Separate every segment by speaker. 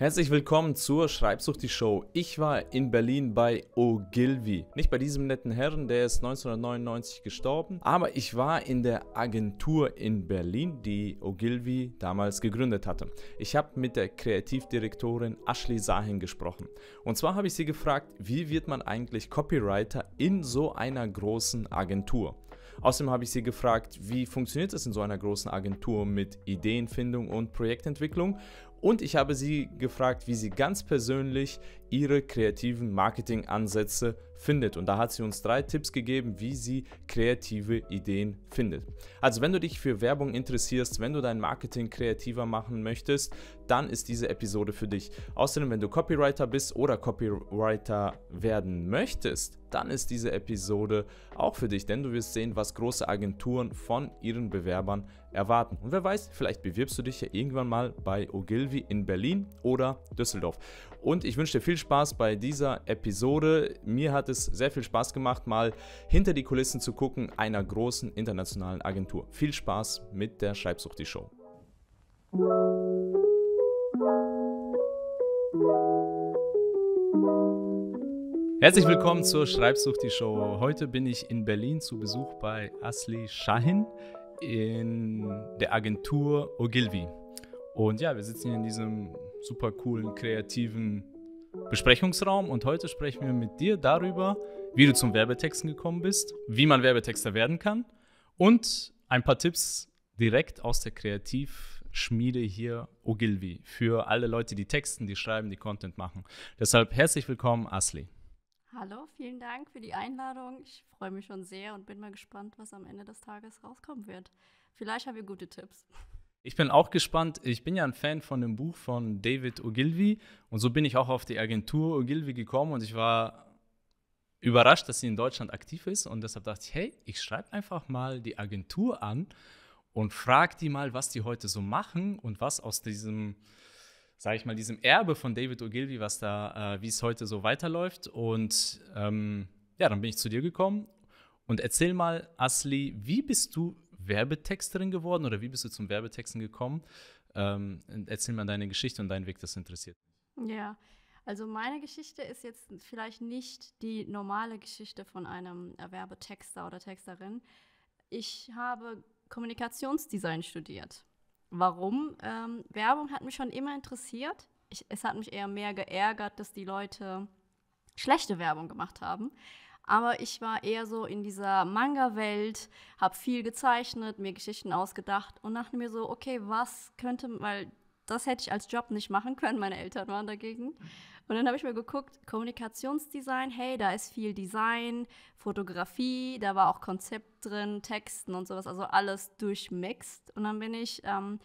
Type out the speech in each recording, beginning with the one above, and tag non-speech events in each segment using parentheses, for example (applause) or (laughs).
Speaker 1: Herzlich willkommen zur Schreibsucht die Show. Ich war in Berlin bei Ogilvy. Nicht bei diesem netten Herrn, der ist 1999 gestorben, aber ich war in der Agentur in Berlin, die Ogilvy damals gegründet hatte. Ich habe mit der Kreativdirektorin Ashley Sahin gesprochen. Und zwar habe ich sie gefragt, wie wird man eigentlich Copywriter in so einer großen Agentur? Außerdem habe ich sie gefragt, wie funktioniert es in so einer großen Agentur mit Ideenfindung und Projektentwicklung und ich habe sie gefragt, wie sie ganz persönlich ihre kreativen Marketingansätze findet. Und da hat sie uns drei Tipps gegeben, wie sie kreative Ideen findet. Also wenn du dich für Werbung interessierst, wenn du dein Marketing kreativer machen möchtest, dann ist diese Episode für dich. Außerdem, wenn du Copywriter bist oder Copywriter werden möchtest, dann ist diese Episode auch für dich, denn du wirst sehen, was große Agenturen von ihren Bewerbern erwarten. Und wer weiß, vielleicht bewirbst du dich ja irgendwann mal bei Ogilvy in Berlin oder Düsseldorf. Und ich wünsche dir viel Spaß bei dieser Episode. Mir hat es sehr viel Spaß gemacht, mal hinter die Kulissen zu gucken einer großen internationalen Agentur. Viel Spaß mit der Schreibsucht die Show. Herzlich willkommen zur Schreibsucht die Show. Heute bin ich in Berlin zu Besuch bei Asli Shahin in der Agentur Ogilvy. Und ja, wir sitzen hier in diesem super coolen, kreativen Besprechungsraum und heute sprechen wir mit dir darüber, wie du zum Werbetexten gekommen bist, wie man Werbetexter werden kann und ein paar Tipps direkt aus der Kreativschmiede hier Ogilvy für alle Leute, die texten, die schreiben, die Content machen. Deshalb herzlich willkommen, Asli.
Speaker 2: Hallo, vielen Dank für die Einladung. Ich freue mich schon sehr und bin mal gespannt, was am Ende des Tages rauskommen wird. Vielleicht haben wir gute Tipps.
Speaker 1: Ich bin auch gespannt. Ich bin ja ein Fan von dem Buch von David Ogilvy. Und so bin ich auch auf die Agentur Ogilvy gekommen. Und ich war überrascht, dass sie in Deutschland aktiv ist. Und deshalb dachte ich, hey, ich schreibe einfach mal die Agentur an und frage die mal, was die heute so machen und was aus diesem, sage ich mal, diesem Erbe von David Ogilvy, was da, äh, wie es heute so weiterläuft. Und ähm, ja, dann bin ich zu dir gekommen. Und erzähl mal, Asli, wie bist du Werbetexterin geworden oder wie bist du zum Werbetexten gekommen? Ähm, erzähl mal deine Geschichte und deinen Weg, das interessiert
Speaker 2: mich. Ja, also meine Geschichte ist jetzt vielleicht nicht die normale Geschichte von einem Werbetexter oder Texterin. Ich habe Kommunikationsdesign studiert. Warum? Ähm, Werbung hat mich schon immer interessiert. Ich, es hat mich eher mehr geärgert, dass die Leute schlechte Werbung gemacht haben. Aber ich war eher so in dieser Manga-Welt, habe viel gezeichnet, mir Geschichten ausgedacht und dachte mir so, okay, was könnte, weil das hätte ich als Job nicht machen können, meine Eltern waren dagegen. Und dann habe ich mir geguckt, Kommunikationsdesign, hey, da ist viel Design, Fotografie, da war auch Konzept drin, Texten und sowas, also alles durchmixt. Und dann bin ich ähm,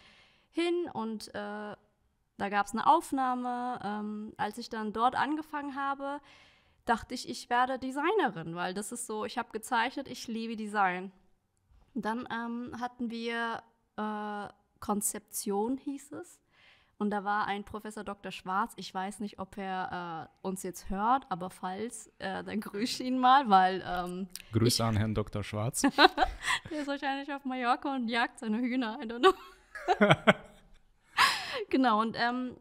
Speaker 2: hin und äh, da gab es eine Aufnahme. Ähm, als ich dann dort angefangen habe, dachte ich, ich werde Designerin, weil das ist so, ich habe gezeichnet, ich liebe Design. Und dann ähm, hatten wir äh, Konzeption, hieß es. Und da war ein Professor Dr. Schwarz. Ich weiß nicht, ob er äh, uns jetzt hört, aber falls, äh, dann grüße ihn mal, weil. Ähm,
Speaker 1: Grüße ich, an Herrn Dr. Schwarz. (laughs)
Speaker 2: der ist wahrscheinlich auf Mallorca und jagt seine Hühner. I don't know. (laughs) genau, und ähm,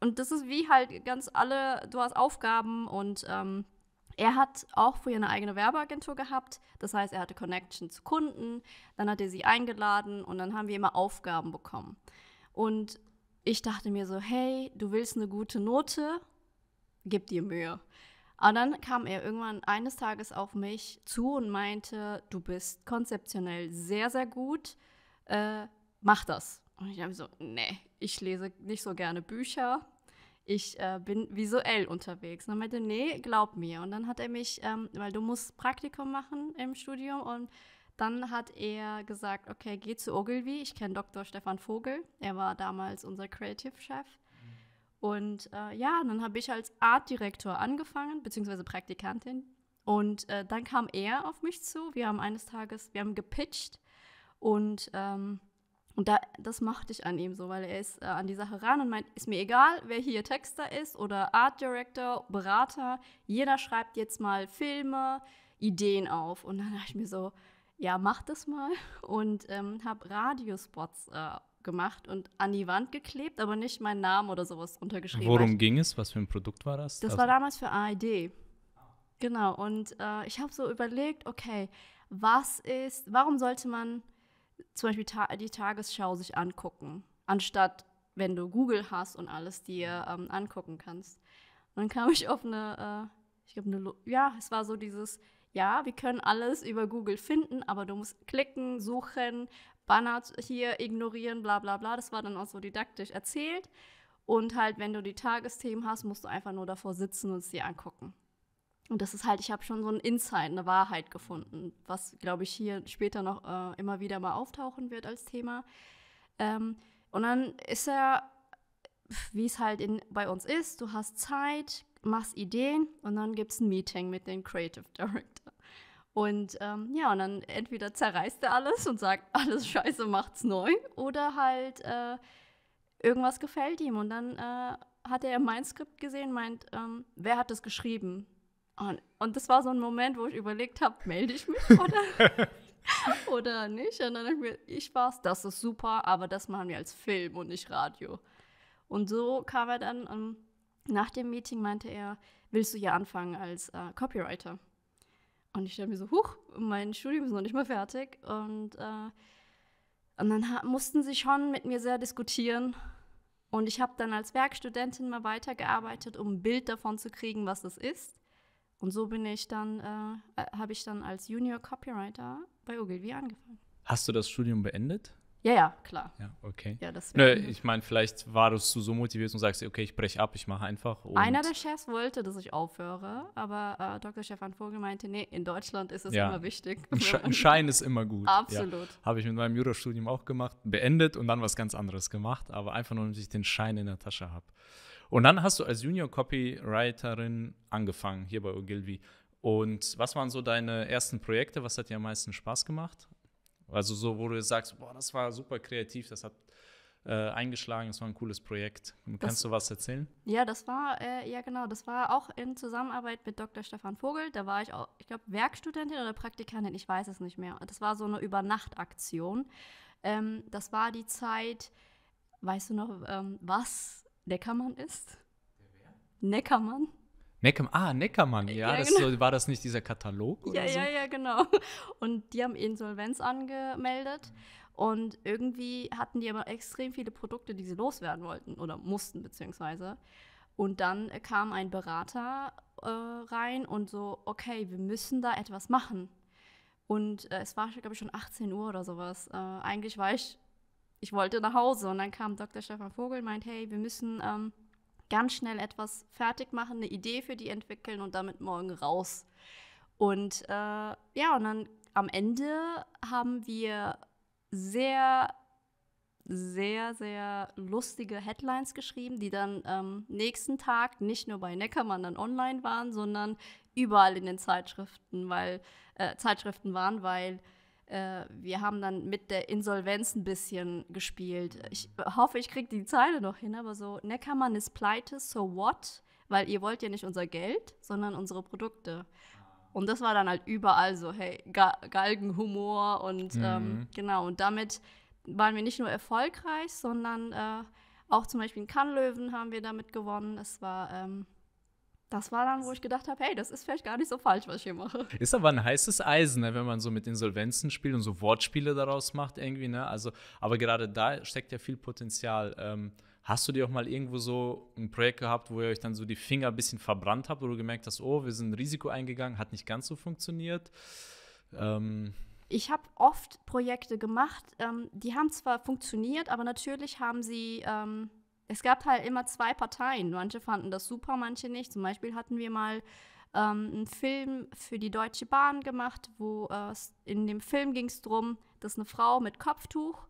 Speaker 2: und das ist wie halt ganz alle, du hast Aufgaben und ähm, er hat auch früher eine eigene Werbeagentur gehabt. Das heißt, er hatte Connection zu Kunden, dann hat er sie eingeladen und dann haben wir immer Aufgaben bekommen. Und ich dachte mir so, hey, du willst eine gute Note, gib dir Mühe. Aber dann kam er irgendwann eines Tages auf mich zu und meinte, du bist konzeptionell sehr, sehr gut, äh, mach das. Und ich habe so, nee, ich lese nicht so gerne Bücher. Ich äh, bin visuell unterwegs. Und dann meinte, nee, glaub mir. Und dann hat er mich, ähm, weil du musst Praktikum machen im Studium und dann hat er gesagt, okay, geh zu Ogilvy. Ich kenne Dr. Stefan Vogel. Er war damals unser Creative-Chef. Und äh, ja, dann habe ich als Artdirektor angefangen, beziehungsweise Praktikantin. Und äh, dann kam er auf mich zu. Wir haben eines Tages, wir haben gepitcht und ähm, und da, das machte ich an ihm so, weil er ist äh, an die Sache ran und meint, ist mir egal, wer hier Texter ist oder Art Director, Berater, jeder schreibt jetzt mal Filme, Ideen auf. Und dann dachte ich mir so, ja, mach das mal (laughs) und ähm, habe Radiospots äh, gemacht und an die Wand geklebt, aber nicht meinen Namen oder sowas untergeschrieben.
Speaker 1: Worum ging es? Was für ein Produkt war das?
Speaker 2: Das also war damals für ARD. Genau, und äh, ich habe so überlegt, okay, was ist, warum sollte man zum Beispiel ta die Tagesschau sich angucken, anstatt wenn du Google hast und alles dir ähm, angucken kannst. Und dann kam ich auf eine, äh, ich glaube, eine, ja, es war so dieses, ja, wir können alles über Google finden, aber du musst klicken, suchen, Banner hier ignorieren, bla bla bla. Das war dann auch so didaktisch erzählt. Und halt, wenn du die Tagesthemen hast, musst du einfach nur davor sitzen und es dir angucken. Und das ist halt, ich habe schon so ein Insight, eine Wahrheit gefunden, was, glaube ich, hier später noch äh, immer wieder mal auftauchen wird als Thema. Ähm, und dann ist er, wie es halt in, bei uns ist, du hast Zeit, machst Ideen und dann gibt es ein Meeting mit dem Creative Director. Und ähm, ja, und dann entweder zerreißt er alles und sagt, (laughs) alles scheiße, macht's neu, oder halt äh, irgendwas gefällt ihm. Und dann äh, hat er mein Skript gesehen, meint, ähm, wer hat das geschrieben? Und, und das war so ein Moment, wo ich überlegt habe, melde ich mich (laughs) oder, oder nicht? Und dann habe ich mir, ich war's, das ist super, aber das machen wir als Film und nicht Radio. Und so kam er dann, um, ähm, nach dem Meeting meinte er, willst du hier anfangen als äh, Copywriter? Und ich stelle mir so, huch, mein Studium ist noch nicht mal fertig. Und, äh, und dann mussten sie schon mit mir sehr diskutieren. Und ich habe dann als Werkstudentin mal weitergearbeitet, um ein Bild davon zu kriegen, was das ist. Und so bin ich dann, äh, äh, habe ich dann als Junior Copywriter bei Ogilvy angefangen.
Speaker 1: Hast du das Studium beendet?
Speaker 2: Ja, ja, klar.
Speaker 1: Ja, okay.
Speaker 2: Ja, das
Speaker 1: Nö, ich meine, vielleicht warst du so motiviert und sagst, okay, ich breche ab, ich mache einfach.
Speaker 2: Einer der Chefs wollte, dass ich aufhöre, aber äh, Dr. Stefan Vogel meinte, nee, in Deutschland ist es ja. immer wichtig.
Speaker 1: Ein, Sch (laughs) ein, Schein ist immer gut.
Speaker 2: Absolut.
Speaker 1: Ja. Habe ich mit meinem Jurastudium auch gemacht, beendet und dann was ganz anderes gemacht, aber einfach nur, damit ich den Schein in der Tasche habe. Und dann hast du als Junior Copywriterin angefangen hier bei Ogilvy. Und was waren so deine ersten Projekte? Was hat dir am meisten Spaß gemacht? Also so, wo du sagst, boah, das war super kreativ, das hat äh, eingeschlagen, das war ein cooles Projekt. Das, Kannst du was erzählen?
Speaker 2: Ja, das war, äh, ja genau, das war auch in Zusammenarbeit mit Dr. Stefan Vogel. Da war ich auch, ich glaube, Werkstudentin oder Praktikantin, ich weiß es nicht mehr. Das war so eine Übernachtaktion. Ähm, das war die Zeit, weißt du noch, ähm, was Neckermann ist? Neckermann.
Speaker 1: Neckermann, ah, Neckermann, ja, ja das genau. so, war das nicht dieser Katalog?
Speaker 2: Ja,
Speaker 1: so?
Speaker 2: ja, ja, genau. Und die haben Insolvenz angemeldet und irgendwie hatten die aber extrem viele Produkte, die sie loswerden wollten oder mussten, beziehungsweise. Und dann kam ein Berater äh, rein und so, okay, wir müssen da etwas machen. Und äh, es war, glaube ich, schon 18 Uhr oder sowas. Äh, eigentlich war ich ich wollte nach Hause und dann kam Dr. Stefan Vogel und meint, hey, wir müssen ähm, ganz schnell etwas fertig machen, eine Idee für die entwickeln und damit morgen raus. Und äh, ja, und dann am Ende haben wir sehr, sehr, sehr lustige Headlines geschrieben, die dann ähm, nächsten Tag nicht nur bei Neckermann dann online waren, sondern überall in den Zeitschriften, weil äh, Zeitschriften waren, weil äh, wir haben dann mit der Insolvenz ein bisschen gespielt. Ich hoffe, ich kriege die Zeile noch hin, aber so, Neckermann ist pleite, so what? Weil ihr wollt ja nicht unser Geld, sondern unsere Produkte. Und das war dann halt überall so, hey, Ga Galgenhumor und mhm. ähm, genau. Und damit waren wir nicht nur erfolgreich, sondern äh, auch zum Beispiel in Kannlöwen haben wir damit gewonnen. Es war ähm, das war dann, wo ich gedacht habe, hey, das ist vielleicht gar nicht so falsch, was ich hier mache.
Speaker 1: Ist aber ein heißes Eisen, ne, wenn man so mit Insolvenzen spielt und so Wortspiele daraus macht irgendwie. Ne? Also, aber gerade da steckt ja viel Potenzial. Ähm, hast du dir auch mal irgendwo so ein Projekt gehabt, wo ihr euch dann so die Finger ein bisschen verbrannt habt, wo du gemerkt hast, oh, wir sind ein Risiko eingegangen, hat nicht ganz so funktioniert? Ähm,
Speaker 2: ich habe oft Projekte gemacht, ähm, die haben zwar funktioniert, aber natürlich haben sie ähm, es gab halt immer zwei Parteien. Manche fanden das super, manche nicht. Zum Beispiel hatten wir mal ähm, einen Film für die Deutsche Bahn gemacht, wo äh, in dem Film ging es darum, dass eine Frau mit Kopftuch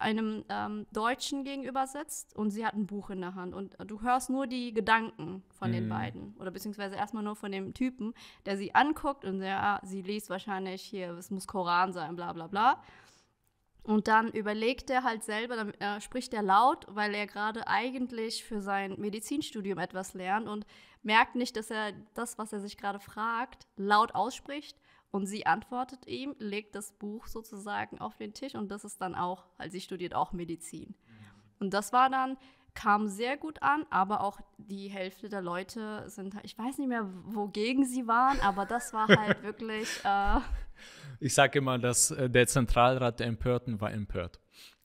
Speaker 2: einem ähm, Deutschen gegenüber sitzt und sie hat ein Buch in der Hand und du hörst nur die Gedanken von mhm. den beiden oder beziehungsweise erstmal nur von dem Typen, der sie anguckt und der, ah, sie liest wahrscheinlich hier, es muss Koran sein, bla bla bla. Und dann überlegt er halt selber, dann äh, spricht er laut, weil er gerade eigentlich für sein Medizinstudium etwas lernt und merkt nicht, dass er das, was er sich gerade fragt, laut ausspricht Und sie antwortet ihm, legt das Buch sozusagen auf den Tisch und das ist dann auch, also sie studiert auch Medizin. Und das war dann, kam sehr gut an, aber auch die Hälfte der Leute sind, ich weiß nicht mehr, wogegen sie waren, aber das war halt (laughs) wirklich. Äh
Speaker 1: ich sage immer, dass äh, der Zentralrat der Empörten war empört.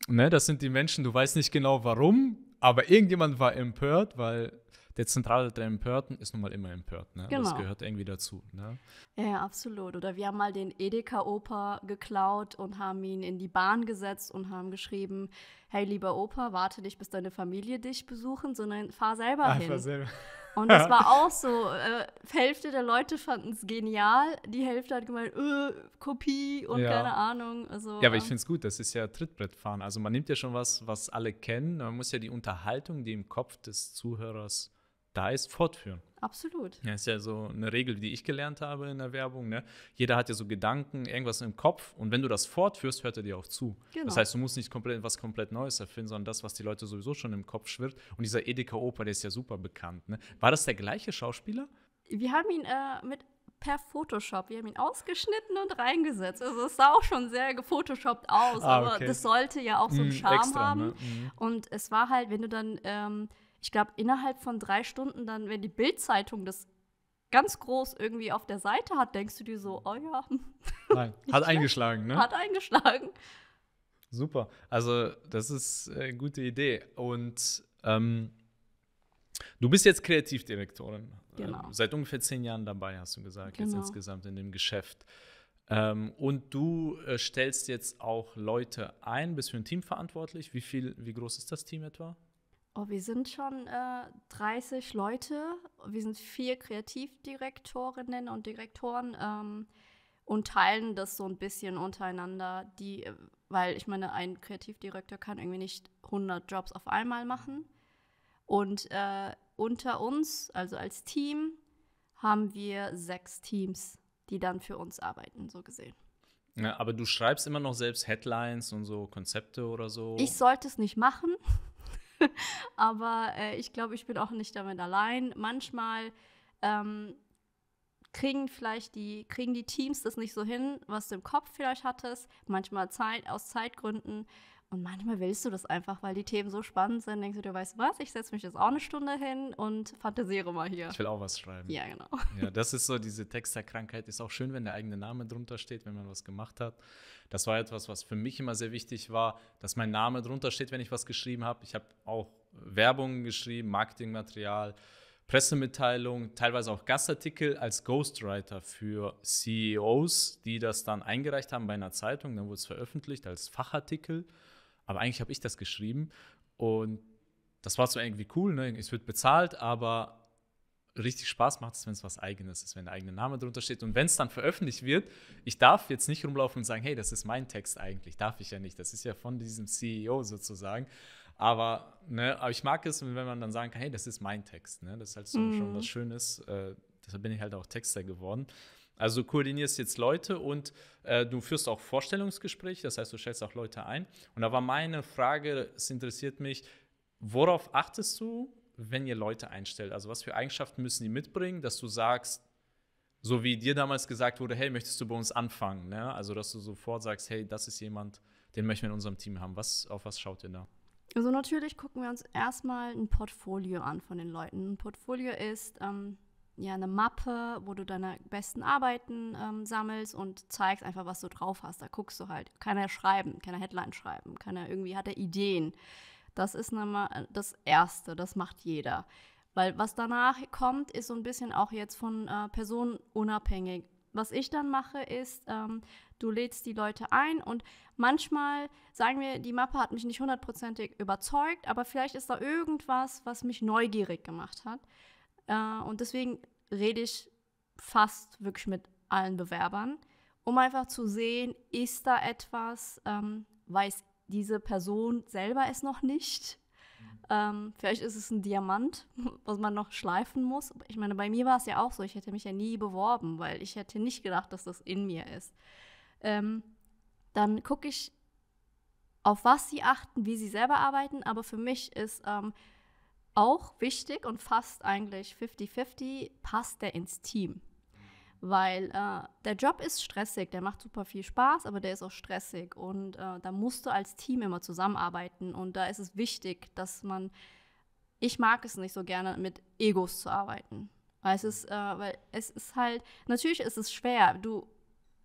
Speaker 1: Ne, das sind die Menschen, du weißt nicht genau warum, aber irgendjemand war empört, weil der Zentrale der Empörten ist nun mal immer empört. Ne? Genau. Das gehört irgendwie dazu. Ne?
Speaker 2: Ja, absolut. Oder wir haben mal den Edeka-Opa geklaut und haben ihn in die Bahn gesetzt und haben geschrieben, hey, lieber Opa, warte nicht, bis deine Familie dich besuchen, sondern fahr selber Ach, hin. Fahr selber. Und das war (laughs) auch so, äh, Hälfte der Leute fanden es genial, die Hälfte hat gemeint, äh, Kopie und ja. keine Ahnung. Also,
Speaker 1: ja, aber ich finde es gut, das ist ja Trittbrettfahren. Also man nimmt ja schon was, was alle kennen, man muss ja die Unterhaltung, die im Kopf des Zuhörers da ist, fortführen.
Speaker 2: Absolut.
Speaker 1: Ja, ist ja so eine Regel, die ich gelernt habe in der Werbung. Ne? Jeder hat ja so Gedanken, irgendwas im Kopf und wenn du das fortführst, hört er dir auch zu. Genau. Das heißt, du musst nicht komplett was komplett Neues erfinden, sondern das, was die Leute sowieso schon im Kopf schwirrt. Und dieser Edeka Oper, der ist ja super bekannt. Ne? War das der gleiche Schauspieler?
Speaker 2: Wir haben ihn äh, mit per Photoshop. Wir haben ihn ausgeschnitten und reingesetzt. Also es sah auch schon sehr gefotoshoppt aus, ah, okay. aber das sollte ja auch so einen hm, Charme extra, ne? haben. Ne? Mhm. Und es war halt, wenn du dann ähm, ich glaube, innerhalb von drei Stunden dann, wenn die Bildzeitung das ganz groß irgendwie auf der Seite hat, denkst du dir so, oh ja.
Speaker 1: Nein, (laughs) hat eingeschlagen, ne?
Speaker 2: Hat eingeschlagen.
Speaker 1: Super. Also, das ist eine gute Idee. Und ähm, du bist jetzt Kreativdirektorin. Genau. Äh, seit ungefähr zehn Jahren dabei, hast du gesagt, genau. jetzt insgesamt in dem Geschäft. Ähm, und du äh, stellst jetzt auch Leute ein, bist für ein Team verantwortlich. Wie viel, wie groß ist das Team etwa?
Speaker 2: Oh, wir sind schon äh, 30 Leute. Wir sind vier Kreativdirektorinnen und Direktoren ähm, und teilen das so ein bisschen untereinander. Die, äh, weil ich meine, ein Kreativdirektor kann irgendwie nicht 100 Jobs auf einmal machen. Und äh, unter uns, also als Team, haben wir sechs Teams, die dann für uns arbeiten, so gesehen.
Speaker 1: Ja, aber du schreibst immer noch selbst Headlines und so Konzepte oder so?
Speaker 2: Ich sollte es nicht machen. (laughs) Aber äh, ich glaube, ich bin auch nicht damit allein. Manchmal ähm, kriegen vielleicht die, kriegen die Teams das nicht so hin, was du im Kopf vielleicht hattest. Manchmal Zeit, aus Zeitgründen. Und manchmal willst du das einfach, weil die Themen so spannend sind. Denkst du dir, weißt du was, ich setze mich jetzt auch eine Stunde hin und fantasiere mal hier.
Speaker 1: Ich will auch was schreiben.
Speaker 2: Ja, genau.
Speaker 1: Ja, das ist so, diese Texterkrankheit ist auch schön, wenn der eigene Name drunter steht, wenn man was gemacht hat. Das war etwas, was für mich immer sehr wichtig war, dass mein Name drunter steht, wenn ich was geschrieben habe. Ich habe auch Werbungen geschrieben, Marketingmaterial, Pressemitteilungen, teilweise auch Gastartikel als Ghostwriter für CEOs, die das dann eingereicht haben bei einer Zeitung. Dann wurde es veröffentlicht als Fachartikel. Aber eigentlich habe ich das geschrieben und das war so irgendwie cool. Ne? Es wird bezahlt, aber richtig Spaß macht es, wenn es was Eigenes ist, wenn der eigene Name drunter steht. Und wenn es dann veröffentlicht wird, ich darf jetzt nicht rumlaufen und sagen, hey, das ist mein Text eigentlich. Darf ich ja nicht. Das ist ja von diesem CEO sozusagen. Aber, ne, aber ich mag es, wenn man dann sagen kann, hey, das ist mein Text. Ne? Das ist halt so mm. schon was Schönes. Äh, deshalb bin ich halt auch Texter geworden. Also du koordinierst jetzt Leute und äh, du führst auch Vorstellungsgespräche, das heißt, du stellst auch Leute ein. Und da war meine Frage, es interessiert mich, worauf achtest du, wenn ihr Leute einstellt? Also was für Eigenschaften müssen die mitbringen, dass du sagst, so wie dir damals gesagt wurde, hey, möchtest du bei uns anfangen? Ne? Also dass du sofort sagst, hey, das ist jemand, den möchten wir in unserem Team haben. Was, auf was schaut ihr da?
Speaker 2: Also natürlich gucken wir uns erstmal ein Portfolio an von den Leuten. Ein Portfolio ist ähm, ja eine Mappe, wo du deine besten Arbeiten ähm, sammelst und zeigst einfach, was du drauf hast. Da guckst du halt. Kann er schreiben, kann er Headline schreiben, kann er irgendwie, hat er Ideen. Das ist nochmal das Erste, das macht jeder. Weil was danach kommt, ist so ein bisschen auch jetzt von äh, Personen unabhängig. Was ich dann mache, ist, ähm, du lädst die Leute ein und manchmal sagen wir, die Mappe hat mich nicht hundertprozentig überzeugt, aber vielleicht ist da irgendwas, was mich neugierig gemacht hat. Äh, und deswegen rede ich fast wirklich mit allen Bewerbern, um einfach zu sehen, ist da etwas, ähm, weiß diese Person selber es noch nicht. Ähm, vielleicht ist es ein Diamant, (laughs) was man noch schleifen muss. Ich meine, bei mir war es ja auch so. Ich hätte mich ja nie beworben, weil ich hätte nicht gedacht, dass das in mir ist. Ähm, dann gucke ich, auf was sie achten, wie sie selber arbeiten. Aber für mich ist ähm, auch wichtig und fast eigentlich 50-50, passt der ins Team. Weil äh, der Job ist stressig, der macht super viel Spaß, aber der ist auch stressig und äh, da musst du als Team immer zusammenarbeiten und da ist es wichtig, dass man, ich mag es nicht so gerne mit Egos zu arbeiten, weil es ist, äh, weil es ist halt, natürlich ist es schwer, du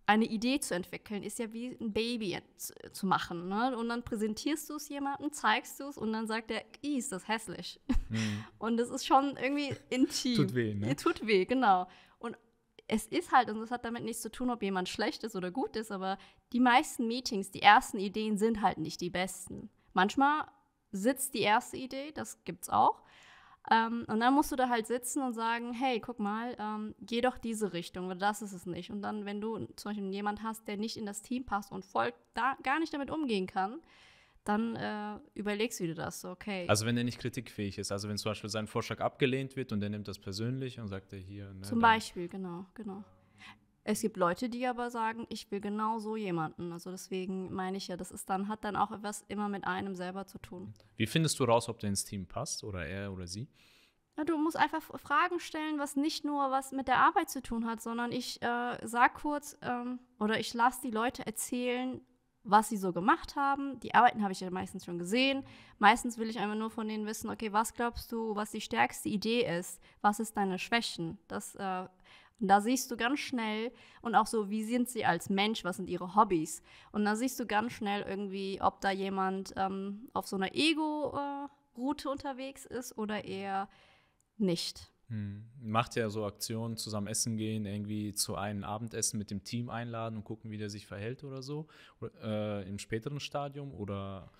Speaker 2: eine Idee zu entwickeln, ist ja wie ein Baby zu, zu machen. Ne? Und dann präsentierst du es jemandem, zeigst du es und dann sagt er, ist das hässlich. Mhm. (laughs) Und das ist schon irgendwie intim.
Speaker 1: Tut weh, ne?
Speaker 2: Tut weh, genau. Es ist halt, und das hat damit nichts zu tun, ob jemand schlecht ist oder gut ist, aber die meisten Meetings, die ersten Ideen sind halt nicht die besten. Manchmal sitzt die erste Idee, das gibt's auch. Ähm, und dann musst du da halt sitzen und sagen, hey, guck mal, ähm, geh doch diese Richtung, weil das ist es nicht. Und dann, wenn du zum Beispiel jemanden hast, der nicht in das Team passt und voll da gar nicht damit umgehen kann, dann äh, überlegst du dir das, okay.
Speaker 1: Also wenn er nicht kritikfähig ist, also wenn zum Beispiel sein Vorschlag abgelehnt wird und er nimmt das persönlich und sagt er hier.
Speaker 2: Ne, zum Beispiel, genau, genau. Es gibt Leute, die aber sagen, ich will genau so jemanden. Also deswegen meine ich ja, das ist dann, hat dann auch etwas immer mit einem selber zu tun.
Speaker 1: Wie findest du raus, ob der ins Team passt oder er oder sie?
Speaker 2: Ja, du musst einfach Fragen stellen, was nicht nur was mit der Arbeit zu tun hat, sondern ich äh, sag kurz ähm, oder ich lasse die Leute erzählen, was sie so gemacht haben. Die Arbeiten habe ich ja meistens schon gesehen. Meistens will ich einfach nur von denen wissen, okay, was glaubst du, was die stärkste Idee ist? Was ist deine Schwächen? Das äh, und da siehst du ganz schnell und auch so, wie sind sie als Mensch, was sind ihre Hobbys. Und da siehst du ganz schnell irgendwie, ob da jemand ähm, auf so einer Ego-Route äh, unterwegs ist oder eher nicht.
Speaker 1: Hm. Macht ja so Aktionen, zusammen essen gehen, irgendwie zu einem Abendessen mit dem Team einladen und gucken, wie der sich verhält oder so, äh, im späteren Stadium oder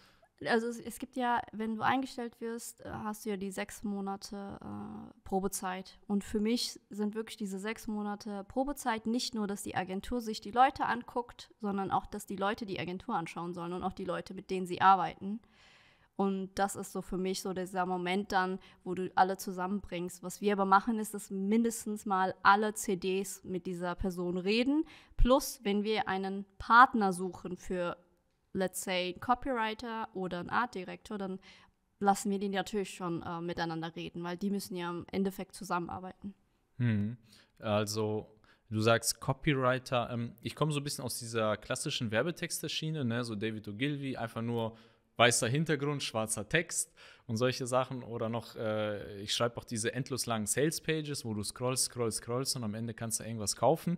Speaker 2: also es, es, gibt ja, wenn du eingestellt wirst, äh, hast du ja die sechs Monate äh, Probezeit. Und für mich sind wirklich diese sechs Monate Probezeit nicht nur, dass die Agentur sich die Leute anguckt, sondern auch, dass die Leute die Agentur anschauen sollen und auch die Leute, mit denen sie arbeiten. Und das ist so für mich so dieser Moment dann, wo du alle zusammenbringst. Was wir aber machen, ist, dass mindestens mal alle CDs mit dieser Person reden. Plus, wenn wir einen Partner suchen für let's say, ein Copywriter oder ein Art Director, dann lassen wir die natürlich schon äh, miteinander reden, weil die müssen ja im Endeffekt zusammenarbeiten.
Speaker 1: Hm. Also du sagst Copywriter, ähm, ich komme so ein bisschen aus dieser klassischen Werbetexterschiene, ne? so David Ogilvy, einfach nur weißer Hintergrund, schwarzer Text und solche Sachen. Oder noch, äh, ich schreibe auch diese endlos langen Sales Pages, wo du scrollst, scrollst, scrollst und am Ende kannst du irgendwas kaufen.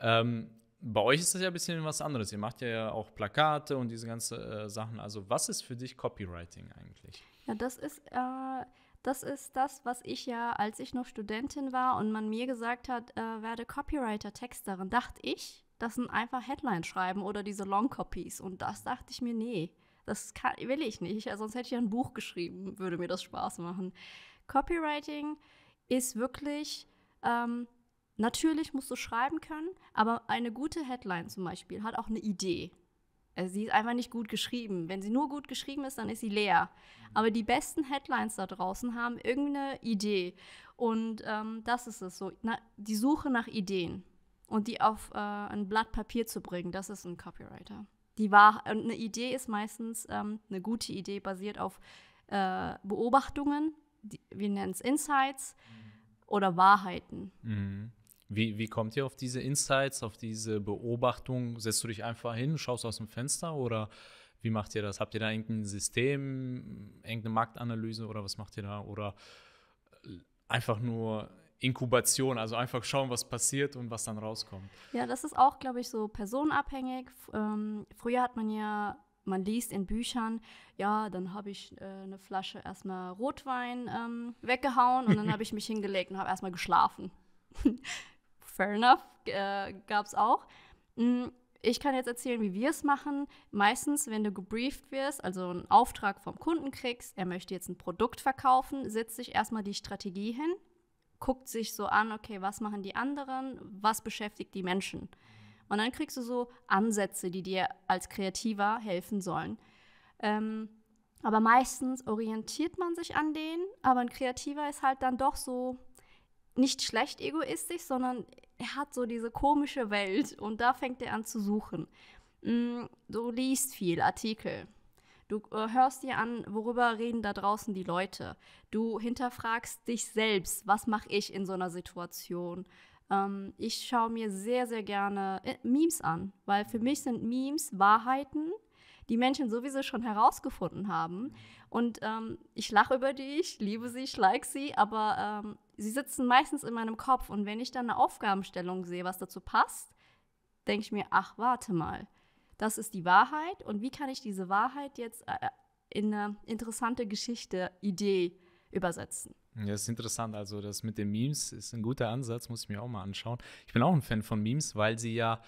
Speaker 1: Ähm, bei euch ist das ja ein bisschen was anderes. Ihr macht ja auch Plakate und diese ganzen äh, Sachen. Also, was ist für dich Copywriting eigentlich?
Speaker 2: Ja, das ist, äh, das ist das, was ich ja, als ich noch Studentin war und man mir gesagt hat, äh, werde Copywriter, Texterin, dachte ich, das sind einfach Headlines schreiben oder diese Long Copies. Und das dachte ich mir, nee, das kann, will ich nicht. Also, sonst hätte ich ja ein Buch geschrieben, würde mir das Spaß machen. Copywriting ist wirklich. Ähm, Natürlich musst du schreiben können, aber eine gute Headline zum Beispiel hat auch eine Idee. Also sie ist einfach nicht gut geschrieben. Wenn sie nur gut geschrieben ist, dann ist sie leer. Aber die besten Headlines da draußen haben irgendeine Idee. Und ähm, das ist es so. Na, die Suche nach Ideen und die auf äh, ein Blatt Papier zu bringen, das ist ein Copywriter. Die war, eine Idee ist meistens ähm, eine gute Idee, basiert auf äh, Beobachtungen, die, wir nennen es Insights oder Wahrheiten.
Speaker 1: Mhm. Wie, wie kommt ihr auf diese Insights, auf diese Beobachtung? Setzt du dich einfach hin, schaust aus dem Fenster oder wie macht ihr das? Habt ihr da irgendein System, irgendeine Marktanalyse oder was macht ihr da? Oder äh, einfach nur Inkubation, also einfach schauen, was passiert und was dann rauskommt?
Speaker 2: Ja, das ist auch, glaube ich, so personenabhängig. Ähm, früher hat man ja man liest in Büchern, ja, dann habe ich äh, eine Flasche erstmal Rotwein ähm, weggehauen und dann habe ich mich hingelegt und habe erstmal geschlafen. (laughs) fair enough, äh, gab es auch. Mm, ich kann jetzt erzählen, wie wir es machen. Meistens, wenn du gebrieft wirst, also einen Auftrag vom Kunden kriegst, er möchte jetzt ein Produkt verkaufen, setzt sich erstmal die Strategie hin, guckt sich so an, okay, was machen die anderen, was beschäftigt die Menschen. Und dann kriegst du so Ansätze, die dir als Kreativer helfen sollen. Ähm, aber meistens orientiert man sich an denen, aber ein Kreativer ist halt dann doch so nicht schlecht egoistisch, sondern er hat so diese komische Welt und da fängt er an zu suchen. Mm, du liest viel Artikel. Du äh, hörst dir an, worüber reden da draußen die Leute. Du hinterfragst dich selbst, was mache ich in so einer Situation? Ähm, ich schaue mir sehr, sehr gerne äh, Memes an, weil für mich sind Memes Wahrheiten, die Menschen sowieso schon herausgefunden haben. Und ähm, ich lache über die, ich liebe sie, ich like sie, aber ähm, sie sitzen meistens in meinem Kopf. Und wenn ich dann eine Aufgabenstellung sehe, was dazu passt, denke ich mir, ach, warte mal, das ist die Wahrheit. Und wie kann ich diese Wahrheit jetzt äh, in eine interessante Geschichte, Idee übersetzen?
Speaker 1: Ja, ist interessant. Also, das mit den Memes ist ein guter Ansatz, muss ich mir auch mal anschauen. Ich bin auch ein Fan von Memes, weil sie ja,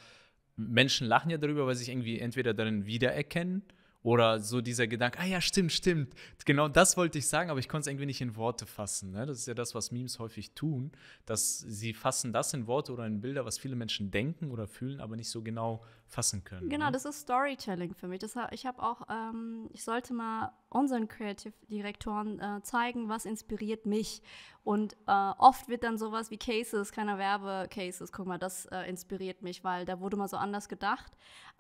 Speaker 1: Menschen lachen ja darüber, weil sie sich irgendwie entweder darin wiedererkennen oder so dieser Gedanke, ah ja, stimmt, stimmt. Genau das wollte ich sagen, aber ich konnte es irgendwie nicht in Worte fassen. Ne? Das ist ja das, was Memes häufig tun, dass sie fassen das in Worte oder in Bilder, was viele Menschen denken oder fühlen, aber nicht so genau fassen können.
Speaker 2: Genau,
Speaker 1: ne?
Speaker 2: das ist Storytelling für mich. Das, ich habe auch, ähm, ich sollte mal unseren Creative-Direktoren äh, zeigen, was inspiriert mich. Und äh, oft wird dann sowas wie Cases, keiner Werbecases, guck mal, das äh, inspiriert mich, weil da wurde mal so anders gedacht.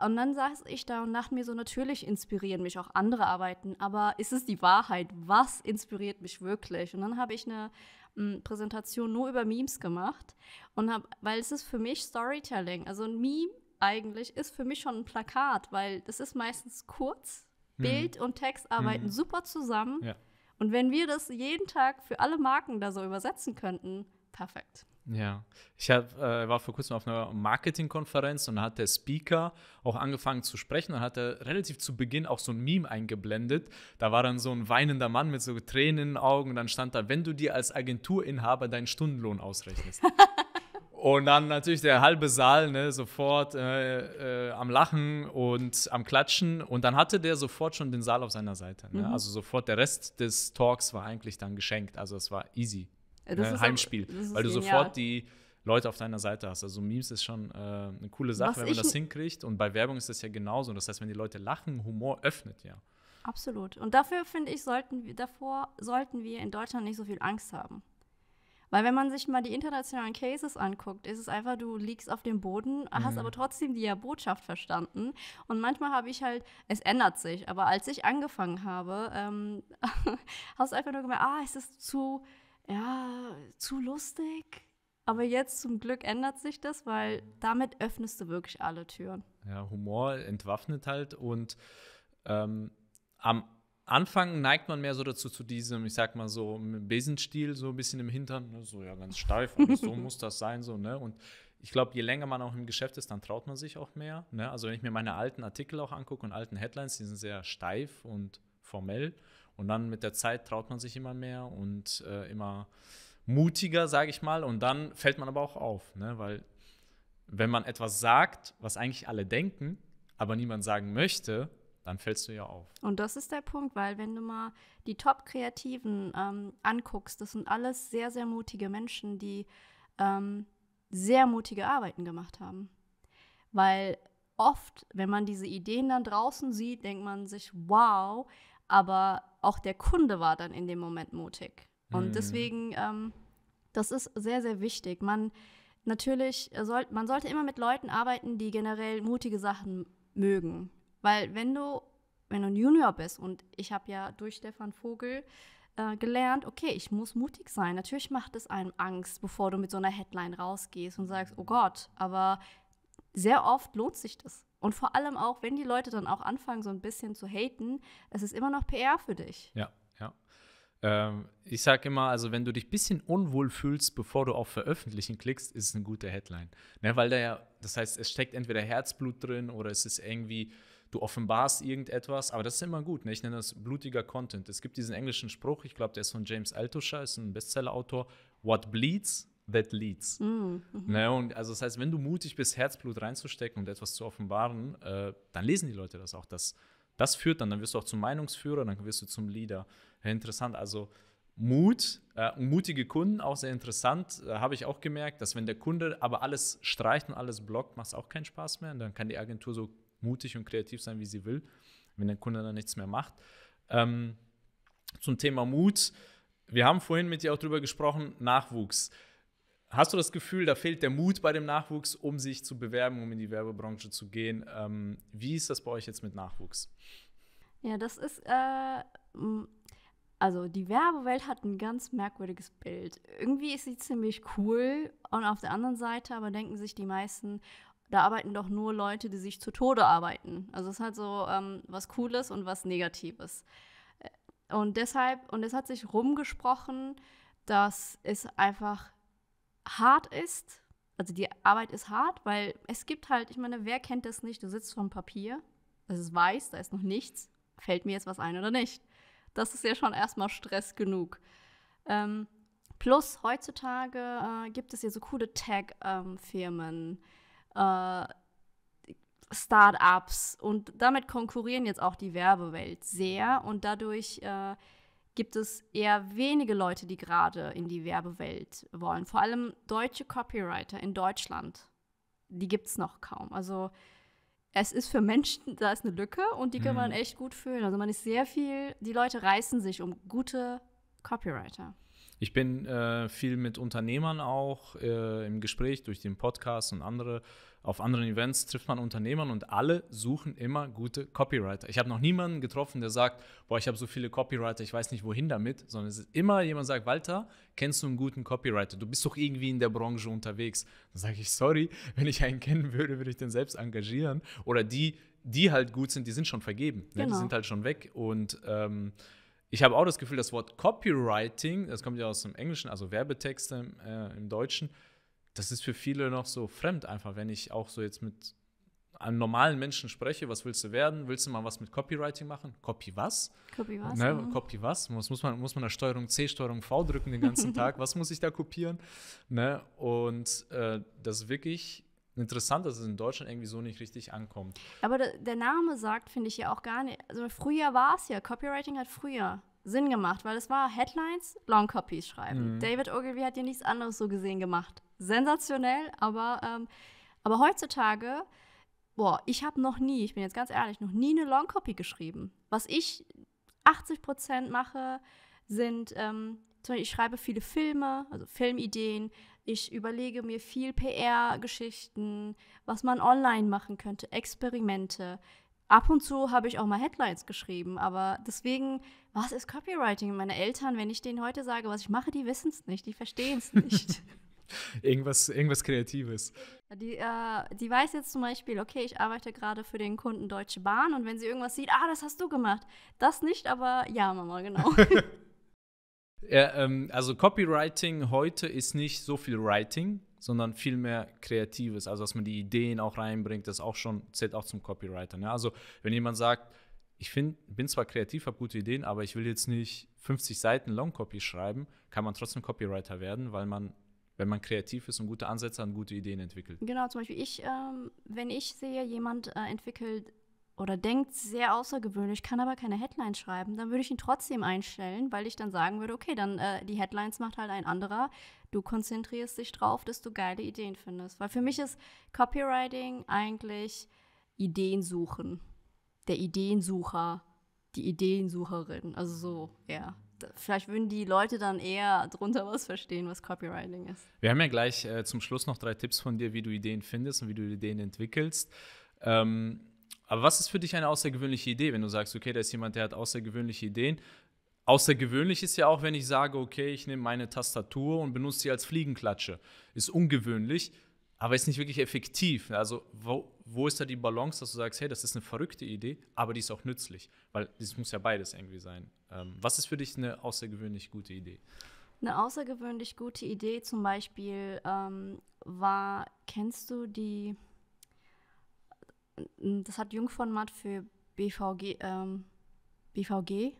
Speaker 2: Und dann saß ich da und dachte mir so, natürlich inspirieren mich auch andere Arbeiten, aber ist es die Wahrheit? Was inspiriert mich wirklich? Und dann habe ich eine m, Präsentation nur über Memes gemacht und hab, weil es ist für mich Storytelling. Also ein Meme eigentlich ist für mich schon ein Plakat, weil das ist meistens kurz. Mhm. Bild und Text arbeiten mhm. super zusammen. Ja. Und wenn wir das jeden Tag für alle Marken da so übersetzen könnten, perfekt.
Speaker 1: Ja, ich hab, äh, war vor kurzem auf einer Marketingkonferenz und da hat der Speaker auch angefangen zu sprechen und hat er relativ zu Beginn auch so ein Meme eingeblendet. Da war dann so ein weinender Mann mit so Tränen in den Augen und dann stand da, wenn du dir als Agenturinhaber deinen Stundenlohn ausrechnest. (laughs) Und dann natürlich der halbe Saal ne, sofort äh, äh, am Lachen und am Klatschen. Und dann hatte der sofort schon den Saal auf seiner Seite. Ne? Mhm. Also sofort der Rest des Talks war eigentlich dann geschenkt. Also es war easy. Das ne? Heimspiel. Auch, weil du genial. sofort die Leute auf deiner Seite hast. Also Memes ist schon äh, eine coole Sache, Was wenn man das hinkriegt. Und bei Werbung ist das ja genauso. Das heißt, wenn die Leute lachen, Humor öffnet ja.
Speaker 2: Absolut. Und dafür finde ich, sollten wir, davor sollten wir in Deutschland nicht so viel Angst haben. Weil wenn man sich mal die internationalen Cases anguckt, ist es einfach, du liegst auf dem Boden, mhm. hast aber trotzdem die Botschaft verstanden. Und manchmal habe ich halt, es ändert sich, aber als ich angefangen habe, ähm, (laughs) hast du einfach nur gemerkt, ah, ist es zu, ja, zu lustig. Aber jetzt zum Glück ändert sich das, weil damit öffnest du wirklich alle Türen.
Speaker 1: Ja, Humor entwaffnet halt und ähm, am Anfang neigt man mehr so dazu, zu diesem, ich sag mal so, Besenstiel so ein bisschen im Hintern, ne? so ja ganz steif, aber so (laughs) muss das sein, so, ne? Und ich glaube, je länger man auch im Geschäft ist, dann traut man sich auch mehr. Ne? Also wenn ich mir meine alten Artikel auch angucke und alten Headlines, die sind sehr steif und formell. Und dann mit der Zeit traut man sich immer mehr und äh, immer mutiger, sage ich mal. Und dann fällt man aber auch auf, ne? weil wenn man etwas sagt, was eigentlich alle denken, aber niemand sagen möchte, dann fällst du ja auf.
Speaker 2: Und das ist der Punkt, weil wenn du mal die Top-Kreativen ähm, anguckst, das sind alles sehr, sehr mutige Menschen, die ähm, sehr mutige Arbeiten gemacht haben. Weil oft, wenn man diese Ideen dann draußen sieht, denkt man sich, wow, aber auch der Kunde war dann in dem Moment mutig. Und mhm. deswegen, ähm, das ist sehr, sehr wichtig. Man natürlich soll, man sollte immer mit Leuten arbeiten, die generell mutige Sachen mögen. Weil wenn du, wenn du ein Junior bist und ich habe ja durch Stefan Vogel äh, gelernt, okay, ich muss mutig sein. Natürlich macht es einem Angst, bevor du mit so einer Headline rausgehst und sagst, oh Gott, aber sehr oft lohnt sich das. Und vor allem auch, wenn die Leute dann auch anfangen, so ein bisschen zu haten, es ist immer noch PR für dich.
Speaker 1: Ja, ja. Ähm, ich sage immer, also wenn du dich ein bisschen unwohl fühlst, bevor du auf Veröffentlichen klickst, ist es eine gute Headline. Ne, weil da ja, das heißt, es steckt entweder Herzblut drin oder es ist irgendwie du offenbarst irgendetwas, aber das ist immer gut. Ne? Ich nenne das blutiger Content. Es gibt diesen englischen Spruch, ich glaube, der ist von James Altucher, ist ein Bestseller-Autor. What bleeds, that leads. Mm, mhm. ne? Und also das heißt, wenn du mutig bist, Herzblut reinzustecken und etwas zu offenbaren, äh, dann lesen die Leute das auch. Das, das führt dann, dann wirst du auch zum Meinungsführer, dann wirst du zum Leader. Ja, interessant. Also Mut, äh, mutige Kunden, auch sehr interessant, äh, habe ich auch gemerkt, dass wenn der Kunde aber alles streicht und alles blockt, macht es auch keinen Spaß mehr. Und dann kann die Agentur so mutig und kreativ sein, wie sie will, wenn der Kunde dann nichts mehr macht. Ähm, zum Thema Mut. Wir haben vorhin mit dir auch drüber gesprochen, Nachwuchs. Hast du das Gefühl, da fehlt der Mut bei dem Nachwuchs, um sich zu bewerben, um in die Werbebranche zu gehen? Ähm, wie ist das bei euch jetzt mit Nachwuchs?
Speaker 2: Ja, das ist, äh, also die Werbewelt hat ein ganz merkwürdiges Bild. Irgendwie ist sie ziemlich cool und auf der anderen Seite aber denken sich die meisten, da arbeiten doch nur Leute, die sich zu Tode arbeiten. Also es ist halt so ähm, was Cooles und was Negatives. Äh, und deshalb, und es hat sich rumgesprochen, dass es einfach hart ist. Also die Arbeit ist hart, weil es gibt halt, ich meine, wer kennt das nicht? Du sitzt vor dem Papier, es ist weiß, da ist noch nichts. Fällt mir jetzt was ein oder nicht? Das ist ja schon erstmal Stress genug. Ähm, plus heutzutage äh, gibt es ja so coole Tag-Firmen, ähm, äh, Start-ups und damit konkurrieren jetzt auch die Werbewelt sehr und dadurch äh, gibt es eher wenige Leute, die gerade in die Werbewelt wollen. Vor allem deutsche Copywriter in Deutschland. Die gibt es noch kaum. Also es ist für Menschen, (laughs) da ist eine Lücke und die kann mhm. man echt gut füllen. Also man ist sehr viel, die Leute reißen sich um gute Copywriter.
Speaker 1: Ich bin äh, viel mit Unternehmern auch äh, im Gespräch durch den Podcast und andere. Auf anderen Events trifft man Unternehmer und alle suchen immer gute Copywriter. Ich habe noch niemanden getroffen, der sagt, boah, ich habe so viele Copywriter, ich weiß nicht wohin damit, sondern es ist immer jemand sagt, Walter, kennst du einen guten Copywriter? Du bist doch irgendwie in der Branche unterwegs. Dann sage ich, sorry, (laughs) wenn ich einen kennen würde, würde ich den selbst engagieren. Oder die, die halt gut sind, die sind schon vergeben. Ne? Genau. Die sind halt schon weg und ähm, ich habe auch das Gefühl, das Wort Copywriting, das kommt ja aus dem Englischen, also Werbetexte äh, im Deutschen, das ist für viele noch so fremd einfach, wenn ich auch so jetzt mit einem normalen Menschen spreche, was willst du werden? Willst du mal was mit Copywriting machen? Copy was?
Speaker 2: Copy was?
Speaker 1: Ne? Ja. Copy was? Muss, muss, man, muss man da Steuerung C, Steuerung V drücken den ganzen (laughs) Tag? Was muss ich da kopieren? Ne? Und äh, das ist wirklich interessant, dass es in Deutschland irgendwie so nicht richtig ankommt.
Speaker 2: Aber der, Name sagt, finde ich ja auch gar nicht. Also früher war es ja, Copywriting hat früher Sinn gemacht, weil es war Headlines, Long Copies schreiben. Mhm. David Ogilvy hat ja nichts anderes so gesehen gemacht. Sensationell, aber, ähm, aber heutzutage, boah, ich habe noch nie, ich bin jetzt ganz ehrlich, noch nie eine Long Copy geschrieben. Was ich 80 Prozent mache, sind, ähm, zum Beispiel, ich schreibe viele Filme, also Filmideen, ich überlege mir viel PR-Geschichten, was man online machen könnte, Experimente. Ab und zu habe ich auch mal Headlines geschrieben, aber deswegen, was ist Copywriting? Meine Eltern, wenn ich denen heute sage, was ich mache, die wissen es nicht, die verstehen es nicht. (laughs)
Speaker 1: irgendwas, irgendwas Kreatives.
Speaker 2: Die, äh, die weiß jetzt zum Beispiel, okay, ich arbeite gerade für den Kunden Deutsche Bahn und wenn sie irgendwas sieht, ah, das hast du gemacht. Das nicht, aber ja, Mama, genau. (laughs)
Speaker 1: Ja, ähm, also Copywriting heute ist nicht so viel Writing, sondern viel mehr Kreatives. Also dass man die Ideen auch reinbringt, das auch schon zählt auch zum Copywriter. Ne? Also wenn jemand sagt, ich find, bin zwar kreativ, habe gute Ideen, aber ich will jetzt nicht 50 Seiten Longcopy schreiben, kann man trotzdem Copywriter werden, weil man, wenn man kreativ ist und gute Ansätze hat, gute Ideen entwickelt.
Speaker 2: Genau, zum Beispiel ich, ähm, wenn ich sehe, jemand äh, entwickelt oder denkt sehr außergewöhnlich, kann aber keine Headlines schreiben, dann würde ich ihn trotzdem einstellen, weil ich dann sagen würde, okay, dann äh, die Headlines macht halt ein anderer. Du konzentrierst dich drauf, dass du geile Ideen findest. Weil für mich ist Copywriting eigentlich Ideen suchen. Der Ideensucher, die Ideensucherin. Also so, ja. Vielleicht würden die Leute dann eher drunter was verstehen, was Copywriting ist.
Speaker 1: Wir haben ja gleich äh, zum Schluss noch drei Tipps von dir, wie du Ideen findest und wie du Ideen entwickelst. Ähm, aber was ist für dich eine außergewöhnliche Idee, wenn du sagst, okay, da ist jemand, der hat außergewöhnliche Ideen? Außergewöhnlich ist ja auch, wenn ich sage, okay, ich nehme meine Tastatur und benutze sie als Fliegenklatsche. Ist ungewöhnlich, aber ist nicht wirklich effektiv. Also, wo, wo ist da die Balance, dass du sagst, hey, das ist eine verrückte Idee, aber die ist auch nützlich? Weil es muss ja beides irgendwie sein. Ähm, was ist für dich eine außergewöhnlich gute Idee?
Speaker 2: Eine außergewöhnlich gute Idee zum Beispiel ähm, war, kennst du die das hat Jungformat für BVG, ähm, BVG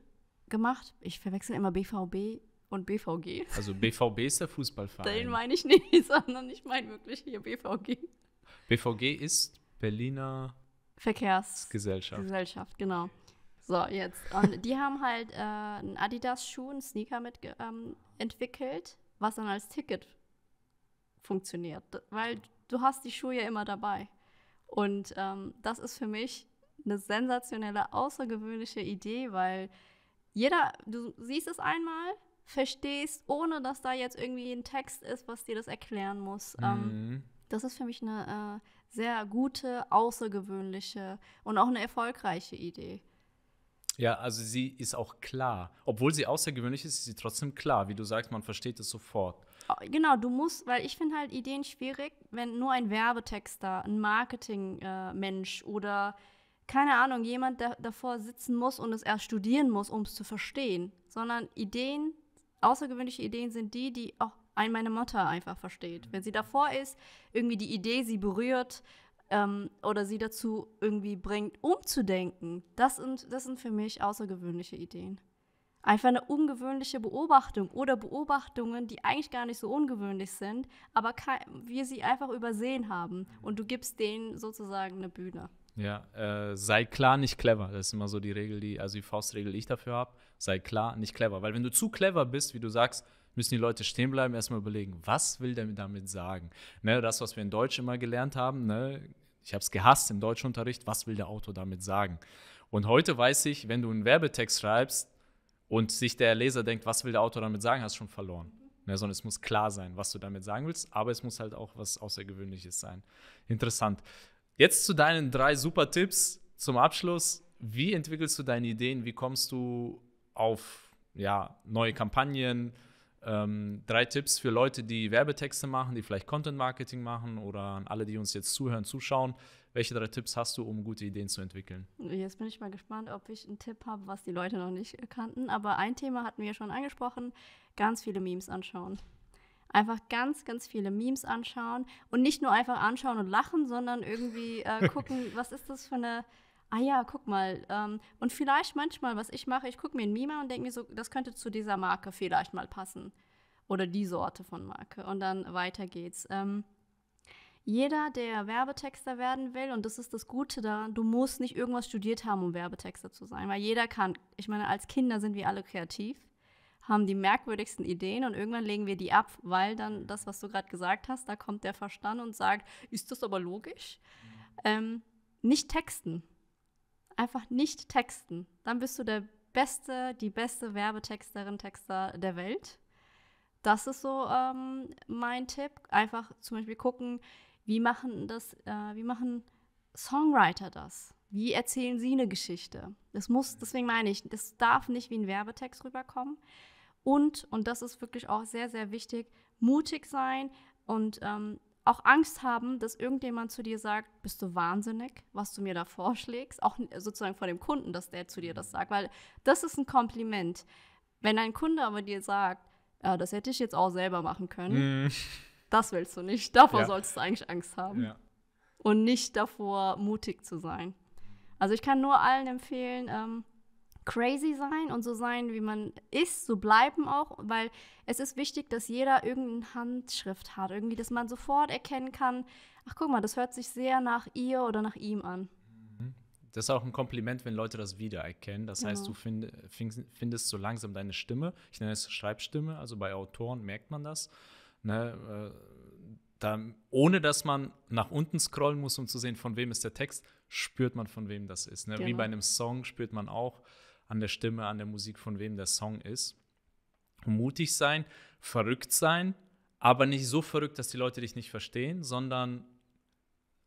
Speaker 2: gemacht. Ich verwechsel immer BVB und BVG.
Speaker 1: Also BVB ist der Fußballverein.
Speaker 2: Den meine ich nicht, (laughs) sondern ich meine wirklich hier BVG.
Speaker 1: BVG ist Berliner
Speaker 2: Verkehrsgesellschaft. Gesellschaft, genau. So, jetzt. Und die haben halt äh, einen Adidas-Schuh, einen Sneaker mit ähm, entwickelt, was dann als Ticket funktioniert. Weil du hast die Schuhe ja immer dabei. Und ähm, das ist für mich eine sensationelle, außergewöhnliche Idee, weil jeder, du siehst es einmal, verstehst, ohne dass da jetzt irgendwie ein Text ist, was dir das erklären muss. Ähm, mhm. Ähm, das ist für mich eine äh, sehr gute, außergewöhnliche und auch eine erfolgreiche Idee.
Speaker 1: Ja, also sie ist auch klar. Obwohl sie außergewöhnlich ist, ist sie trotzdem klar. Wie du sagst, man versteht es sofort.
Speaker 2: Oh, genau, du musst, weil ich finde halt Ideen schwierig, wenn nur ein Werbetexter, ein Marketingmensch äh, oder keine Ahnung, jemand der davor sitzen muss und es erst studieren muss, um es zu verstehen. Sondern Ideen, außergewöhnliche Ideen sind die, die auch ein meine Mutter einfach versteht. Wenn sie davor ist, irgendwie die Idee sie berührt ähm, oder sie dazu irgendwie bringt, umzudenken, das sind, das sind für mich außergewöhnliche Ideen. Einfach eine ungewöhnliche Beobachtung oder Beobachtungen, die eigentlich gar nicht so ungewöhnlich sind, aber wir sie einfach übersehen haben und du gibst denen sozusagen eine Bühne.
Speaker 1: Ja, äh, sei klar, nicht clever. Das ist immer so die Regel, die, also die Faustregel, die ich dafür habe. Sei klar, nicht clever. Weil wenn du zu clever bist, wie du sagst, müssen die Leute stehen bleiben, erstmal überlegen, was will der damit sagen? Ne, das, was wir in Deutsch immer gelernt haben, ne, ich habe es gehasst im Deutschunterricht, was will der Autor damit sagen? Und heute weiß ich, wenn du einen Werbetext schreibst und sich der Leser denkt, was will der Autor damit sagen, hast du schon verloren. Ne, sondern es muss klar sein, was du damit sagen willst, aber es muss halt auch was Außergewöhnliches sein. Interessant. Jetzt zu deinen drei super Tipps zum Abschluss. Wie entwickelst du deine Ideen? Wie kommst du auf ja, neue Kampagnen? Ähm, drei Tipps für Leute, die Werbetexte machen, die vielleicht Content Marketing machen oder an alle, die uns jetzt zuhören, zuschauen. Welche drei Tipps hast du, um gute Ideen zu entwickeln?
Speaker 2: Jetzt bin ich mal gespannt, ob ich einen Tipp habe, was die Leute noch nicht kannten. Aber ein Thema hatten wir schon angesprochen: ganz viele Memes anschauen. Einfach ganz, ganz viele Memes anschauen und nicht nur einfach anschauen und lachen, sondern irgendwie äh, (laughs) gucken, was ist das für eine ah ja, guck mal. Ähm, und vielleicht manchmal, was ich mache, ich gucke mir ein Meme und denke mir so, das könnte zu dieser Marke vielleicht mal passen. Oder die Sorte von Marke. Und dann weiter geht's. Ähm, jeder, der Werbetexter werden will, und das ist das Gute daran, du musst nicht irgendwas studiert haben, um Werbetexter zu sein, weil jeder kann, ich meine, als Kinder sind wir alle kreativ, haben die merkwürdigsten Ideen und irgendwann legen wir die ab, weil dann das, was du gerade gesagt hast, da kommt der Verstand und sagt, ist das aber logisch? Ähm, nicht texten einfach nicht texten. Dann bist du der beste, die beste Werbetexterin, Texter der Welt. Das ist so ähm, mein Tipp. Einfach zum Beispiel gucken, wie machen das, äh, wie machen Songwriter das? Wie erzählen sie eine Geschichte? Das muss, deswegen meine ich, das darf nicht wie ein Werbetext rüberkommen. Und, und das ist wirklich auch sehr, sehr wichtig, mutig sein und ähm, auch Angst haben, dass irgendjemand zu dir sagt, bist du wahnsinnig, was du mir da vorschlägst, auch sozusagen vor dem Kunden, dass der zu dir das sagt, weil das ist ein Kompliment. Wenn ein Kunde aber dir sagt, ja, das hätte ich jetzt auch selber machen können, mm. das willst du nicht. Davor ja. sollst du eigentlich Angst haben. Ja. Und nicht davor, mutig zu sein. Also ich kann nur allen empfehlen, ähm, crazy sein und so sein, wie man ist, so bleiben auch, weil es ist wichtig, dass jeder irgendeine Handschrift hat, irgendwie, dass man sofort erkennen kann, ach guck mal, das hört sich sehr nach ihr oder nach ihm an.
Speaker 1: Mhm. Das ist auch ein Kompliment, wenn Leute das wiedererkennen. Das genau. heißt, du find, findest so langsam deine Stimme. Ich nenne es Schreibstimme, also bei Autoren merkt man das. Ne, äh, da, ohne dass man nach unten scrollen muss, um zu sehen, von wem ist der Text, spürt man, von wem das ist. Ne? Genau. Wie bei einem Song spürt man auch, an der Stimme, an der Musik, von wem der Song ist. Mutig sein, verrückt sein, aber nicht so verrückt, dass die Leute dich nicht verstehen, sondern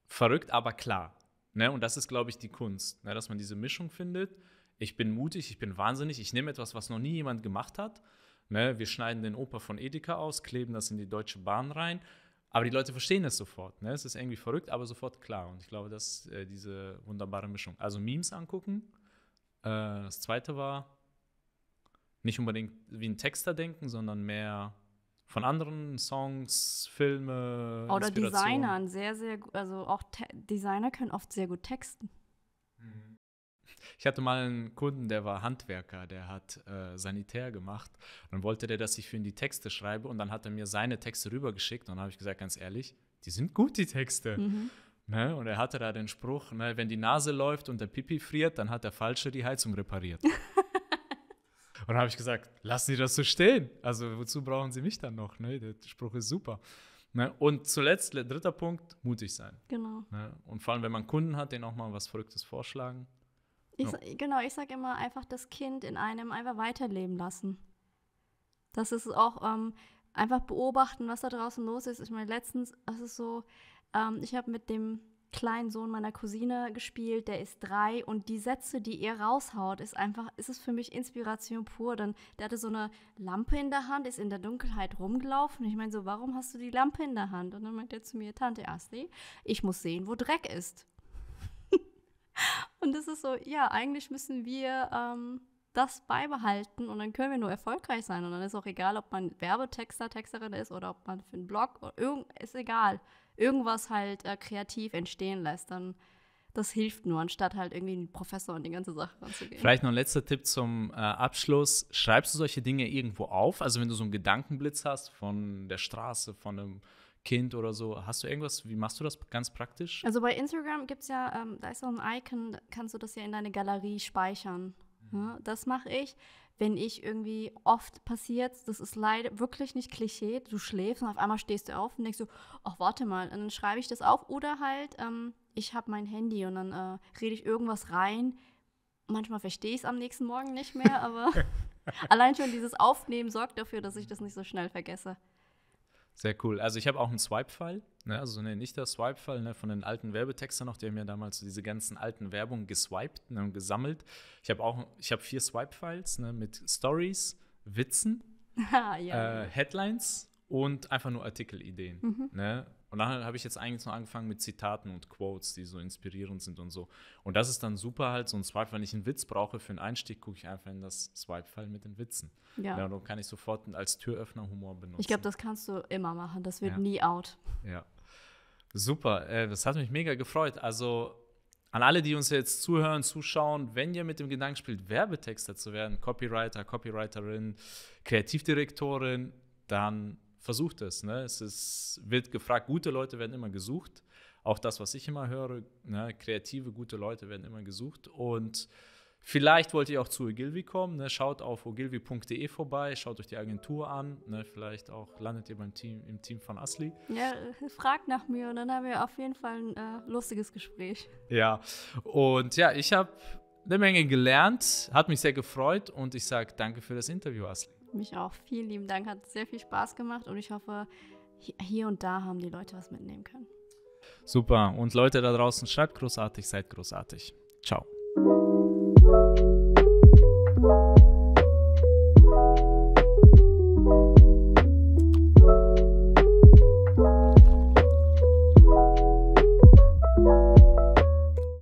Speaker 1: verrückt, aber klar. Ne? Und das ist, glaube ich, die Kunst, ne? dass man diese Mischung findet. Ich bin mutig, ich bin wahnsinnig, ich nehme etwas, was noch nie jemand gemacht hat. Ne? Wir schneiden den Oper von Edeka aus, kleben das in die Deutsche Bahn rein. Aber die Leute verstehen es sofort. Ne? Es ist irgendwie verrückt, aber sofort klar. Und ich glaube, das ist äh, diese wunderbare Mischung. Also Memes angucken, äh, das zweite war nicht unbedingt wie ein Texter denken, sondern mehr von anderen Songs, Filme.
Speaker 2: Oder Designern, sehr, sehr gut. Also auch Te Designer können oft sehr gut texten.
Speaker 1: Ich hatte mal einen Kunden, der war Handwerker, der hat äh, Sanitär gemacht. Und dann wollte der, dass ich für ihn die Texte schreibe. Und dann hat er mir seine Texte rübergeschickt. Und dann habe ich gesagt, ganz ehrlich, die sind gut, die Texte. Mhm. Ne? Und er hatte da den Spruch, ne, wenn die Nase läuft und der Pipi friert, dann hat der Falsche die Heizung repariert. (laughs) und dann habe ich gesagt, lassen Sie das so stehen. Also wozu brauchen Sie mich dann noch? Ne? Der Spruch ist super. Ne? Und zuletzt, dritter Punkt, mutig sein.
Speaker 2: Genau.
Speaker 1: Ne? Und vor allem, wenn man Kunden hat, denen auch mal was Verrücktes vorschlagen.
Speaker 2: Ich, no. Genau, ich sage immer einfach das Kind in einem einfach weiterleben lassen. Das ist auch ähm, einfach beobachten, was da draußen los ist. Ich meine, letztens, es ist so, ähm, ich habe mit dem kleinen Sohn meiner Cousine gespielt, der ist drei und die Sätze, die er raushaut, ist einfach, ist es für mich Inspiration pur. Dann, der hatte so eine Lampe in der Hand, ist in der Dunkelheit rumgelaufen. Ich meine so, warum hast du die Lampe in der Hand? Und dann meint er zu mir, Tante Asli, ich muss sehen, wo Dreck ist. (laughs) und das ist so, ja, eigentlich müssen wir ähm, das beibehalten und dann können wir nur erfolgreich sein. Und dann ist auch egal, ob man Werbetexter, Texterin ist oder ob man für einen Blog, oder irgend, ist egal irgendwas halt äh, kreativ entstehen lässt, dann das hilft nur, anstatt halt irgendwie einen Professor und die ganze Sache ranzugehen.
Speaker 1: Vielleicht noch ein letzter Tipp zum äh, Abschluss. Schreibst du solche Dinge irgendwo auf? Also wenn du so einen Gedankenblitz hast von der Straße, von einem Kind oder so, hast du irgendwas, wie machst du das ganz praktisch?
Speaker 2: Also bei Instagram gibt es ja, ähm, da ist so ein Icon, kannst du das ja in deine Galerie speichern. Ja, das mache ich wenn ich irgendwie oft passiert, das ist leider wirklich nicht Klischee, du schläfst und auf einmal stehst du auf und denkst so, ach warte mal, und dann schreibe ich das auf oder halt, ähm, ich habe mein Handy und dann äh, rede ich irgendwas rein. Manchmal verstehe ich es am nächsten Morgen nicht mehr, aber (laughs) (laughs) allein schon dieses Aufnehmen sorgt dafür, dass ich das nicht so schnell vergesse.
Speaker 1: Sehr cool. Also ich habe auch einen Swipe-File, ne? also ne, nicht der Swipe-File ne, von den alten Werbetextern noch, die haben ja damals so diese ganzen alten Werbungen geswiped ne, und gesammelt. Ich habe auch, ich habe vier Swipe-Files ne, mit Stories, Witzen, (laughs) ja. äh, Headlines und einfach nur Artikelideen. Mhm. Ne? Und dann habe ich jetzt eigentlich noch angefangen mit Zitaten und Quotes, die so inspirierend sind und so. Und das ist dann super halt, so ein Swipe, wenn ich einen Witz brauche für einen Einstieg, gucke ich einfach in das Swipe-File mit den Witzen. Ja. ja. Dann kann ich sofort als Türöffner Humor benutzen.
Speaker 2: Ich glaube, das kannst du immer machen. Das wird ja. nie out.
Speaker 1: Ja. Super. Äh, das hat mich mega gefreut. Also an alle, die uns jetzt zuhören, zuschauen, wenn ihr mit dem Gedanken spielt, Werbetexter zu werden, Copywriter, Copywriterin, Kreativdirektorin, dann versucht es. Ne? Es ist, wird gefragt, gute Leute werden immer gesucht. Auch das, was ich immer höre, ne? kreative, gute Leute werden immer gesucht. Und vielleicht wollt ihr auch zu Ogilvy kommen. Ne? Schaut auf ogilvy.de vorbei, schaut euch die Agentur an. Ne? Vielleicht auch landet ihr beim Team, im Team von Asli.
Speaker 2: Ja, fragt nach mir und dann haben wir auf jeden Fall ein äh, lustiges Gespräch.
Speaker 1: Ja, und ja, ich habe eine Menge gelernt, hat mich sehr gefreut und ich sage danke für das Interview, Asli.
Speaker 2: Mich auch. Vielen lieben Dank. Hat sehr viel Spaß gemacht und ich hoffe, hier und da haben die Leute was mitnehmen können.
Speaker 1: Super. Und Leute da draußen, schreibt großartig, seid großartig. Ciao.